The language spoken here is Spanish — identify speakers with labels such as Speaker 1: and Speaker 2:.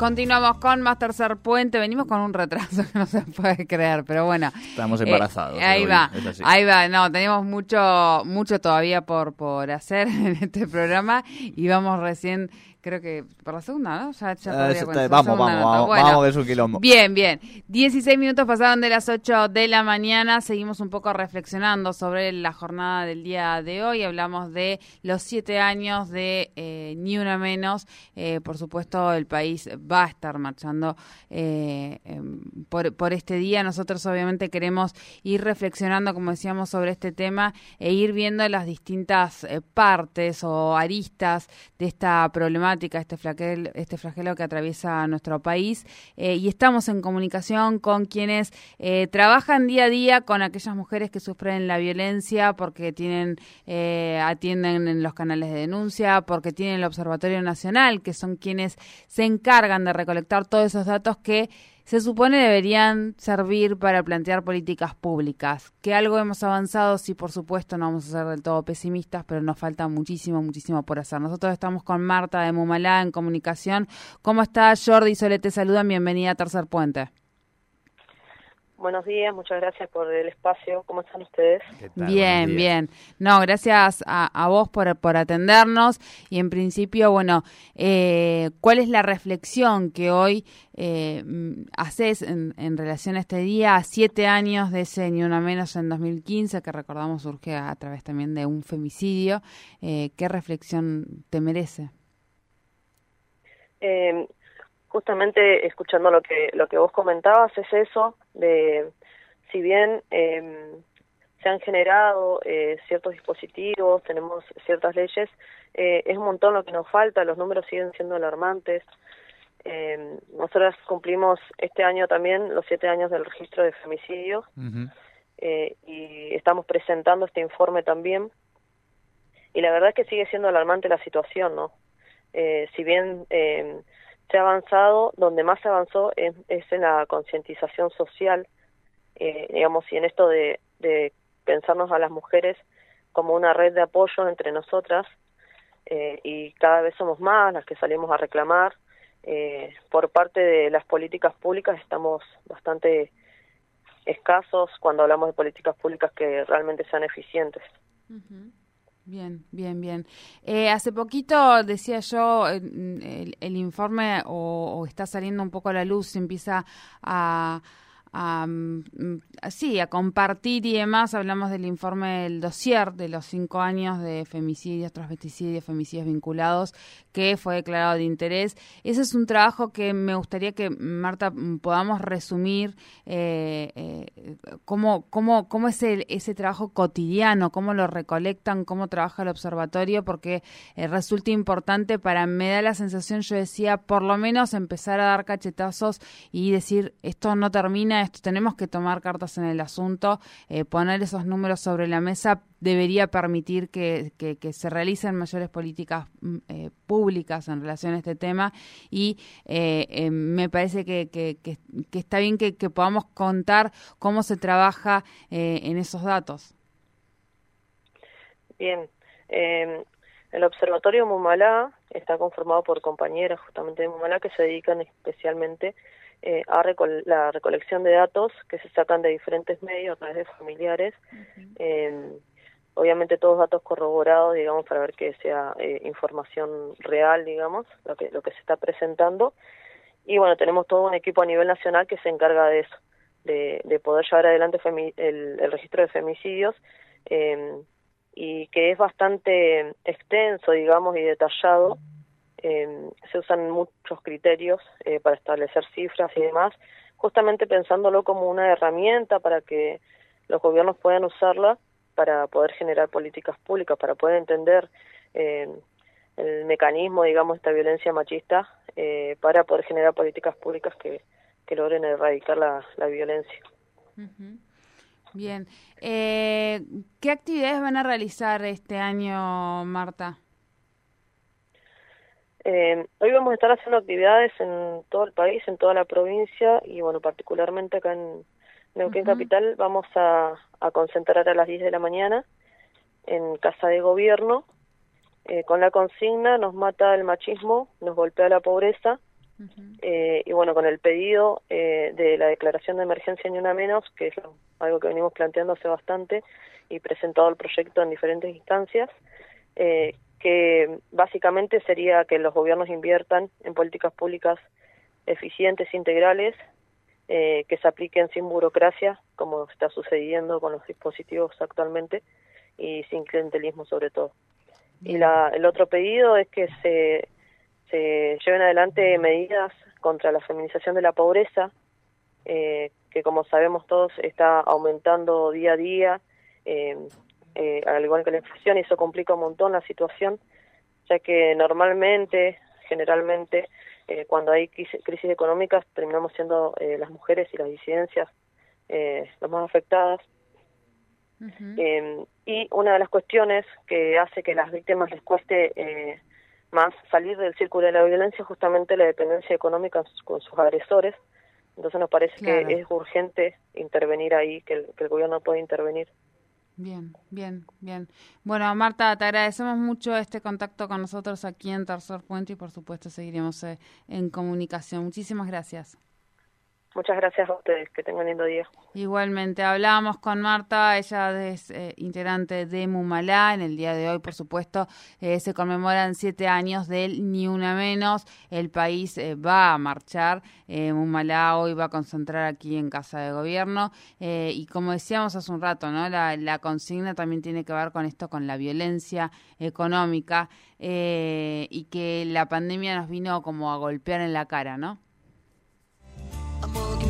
Speaker 1: Continuamos con más tercer puente. Venimos con un retraso que no se puede creer, pero bueno.
Speaker 2: Estamos embarazados.
Speaker 1: Eh, ahí va, ahí va. No, tenemos mucho, mucho todavía por, por hacer en este programa y vamos recién creo que por la segunda, ¿no? Ya, ya
Speaker 2: ah, vamos, vamos, vamos, vamos, que es un quilombo.
Speaker 1: Bien, bien. 16 minutos pasaron de las 8 de la mañana. Seguimos un poco reflexionando sobre la jornada del día de hoy. Hablamos de los siete años de eh, Ni Una Menos. Eh, por supuesto, el país va a estar marchando eh, em, por, por este día. Nosotros obviamente queremos ir reflexionando, como decíamos, sobre este tema e ir viendo las distintas partes o aristas de esta problemática este, flagel, este flagelo que atraviesa nuestro país. Eh, y estamos en comunicación con quienes eh, trabajan día a día con aquellas mujeres que sufren la violencia porque tienen eh, atienden en los canales de denuncia, porque tienen el Observatorio Nacional, que son quienes se encargan de recolectar todos esos datos que se supone deberían servir para plantear políticas públicas. Que algo hemos avanzado, sí, por supuesto, no vamos a ser del todo pesimistas, pero nos falta muchísimo, muchísimo por hacer. Nosotros estamos con Marta de Mumalá en comunicación. ¿Cómo está Jordi Solete? te saludan, bienvenida a Tercer Puente.
Speaker 3: Buenos días, muchas gracias por el espacio. ¿Cómo están ustedes?
Speaker 1: Bien, bien. No, gracias a, vos por, por, atendernos. Y en principio, bueno, eh, ¿cuál es la reflexión que hoy eh, haces en, relación a este día? A siete años de ese Ni Una Menos en 2015, que recordamos surge a, través también de un femicidio. Eh, ¿Qué reflexión te merece?
Speaker 3: Eh, justamente escuchando lo que lo que vos comentabas es eso de si bien eh, se han generado eh, ciertos dispositivos tenemos ciertas leyes eh, es un montón lo que nos falta los números siguen siendo alarmantes. Eh, nosotros cumplimos este año también los siete años del registro de femicidios eh, y estamos presentando este informe también. Y la verdad es que sigue siendo alarmante la situación no eh, si bien eh, se ha avanzado, donde más se avanzó es, en la concientización social, eh, digamos, y en esto de, pensarnos a las mujeres como una red de apoyo entre nosotras, eh, y cada vez somos más las que salimos a reclamar. Eh, por parte de las políticas públicas estamos bastante escasos cuando hablamos de políticas públicas que realmente sean eficientes.
Speaker 1: Bien, bien, bien. Eh, hace poquito decía yo, el, el informe o, o, está saliendo un poco a la luz, empieza a, a, sí, a compartir y demás. Hablamos del informe del dossier de los cinco años de femicidios, transvesticidios, femicidios vinculados, que fue declarado de interés. Ese es un trabajo que me gustaría que, Marta, podamos resumir eh, eh, cómo, cómo, cómo es el, ese trabajo cotidiano, cómo lo recolectan, cómo trabaja el observatorio, porque eh, resulta importante para, me da la sensación, yo decía, por lo menos empezar a dar cachetazos y decir, esto no termina esto, tenemos que tomar cartas en el asunto, eh, poner esos números sobre la mesa debería permitir que, se realicen mayores políticas mm, eh, públicas en relación a este tema y eh, me parece que, está bien que, podamos contar cómo se trabaja en esos datos.
Speaker 3: Bien, el Observatorio Mumalá está conformado por compañeras justamente de Mumalá que se dedican especialmente eh, a la recolección de datos que se sacan de diferentes medios a través de familiares. eh, obviamente todos datos corroborados, digamos, para ver que sea eh, información real, digamos, lo que, lo que se está presentando. Y bueno, tenemos todo un equipo a nivel nacional que se encarga de eso, de, de poder llevar adelante el, el, registro de femicidios eh, y que es bastante extenso, digamos, y detallado eh, se usan muchos criterios eh, para establecer cifras y demás, justamente pensándolo como una herramienta para que los gobiernos puedan usarla para poder generar políticas públicas, para poder entender eh, el mecanismo, digamos, de esta violencia machista, eh, para poder generar políticas públicas que, que logren erradicar la, la violencia.
Speaker 1: Bien. Eh, ¿Qué actividades van a realizar este año, Marta?
Speaker 3: Eh, hoy vamos a estar haciendo actividades en todo el país, en toda la provincia y bueno, particularmente acá en Neuquén Capital vamos a, concentrar a las 10 de la mañana en Casa de Gobierno. Eh, con la consigna nos mata el machismo, nos golpea la pobreza eh, y bueno, con el pedido eh, de la declaración de emergencia ni una menos, que es algo que venimos planteando hace bastante y presentado el proyecto en diferentes instancias, eh, que básicamente sería que los gobiernos inviertan en políticas públicas eficientes, integrales, que se apliquen sin burocracia, como está sucediendo con los dispositivos actualmente, y sin clientelismo sobre todo. Y la, el otro pedido es que se se lleven adelante medidas contra la feminización de la pobreza, eh, que como sabemos todos está aumentando día a día, eh, eh, al igual que la inflación, y eso complica un montón la situación, ya que normalmente, generalmente, cuando hay crisis, económicas, terminamos siendo las mujeres y las disidencias las más afectadas. y una de las cuestiones que hace que las víctimas les cueste más salir del círculo de la violencia justamente la dependencia económica con sus agresores. Entonces nos parece que es urgente intervenir ahí, que el, gobierno puede intervenir.
Speaker 1: Bien, bien, bien. Bueno, Marta, te agradecemos mucho este contacto con nosotros aquí en Tercer Puente y por supuesto seguiremos eh, en comunicación. Muchísimas gracias.
Speaker 3: Muchas gracias a ustedes, que tengan lindo día.
Speaker 1: Igualmente, hablábamos con Marta, ella es eh, integrante de Mumalá, en el día de hoy, por supuesto, eh, se conmemoran siete años del Ni Una Menos, el país eh, va a marchar, Mumalá hoy va a concentrar aquí en Casa de Gobierno, y como decíamos hace un rato, ¿no? La, la, consigna también tiene que ver con esto, con la violencia económica, y que la pandemia nos vino como a golpear en la cara, ¿no? I'm walking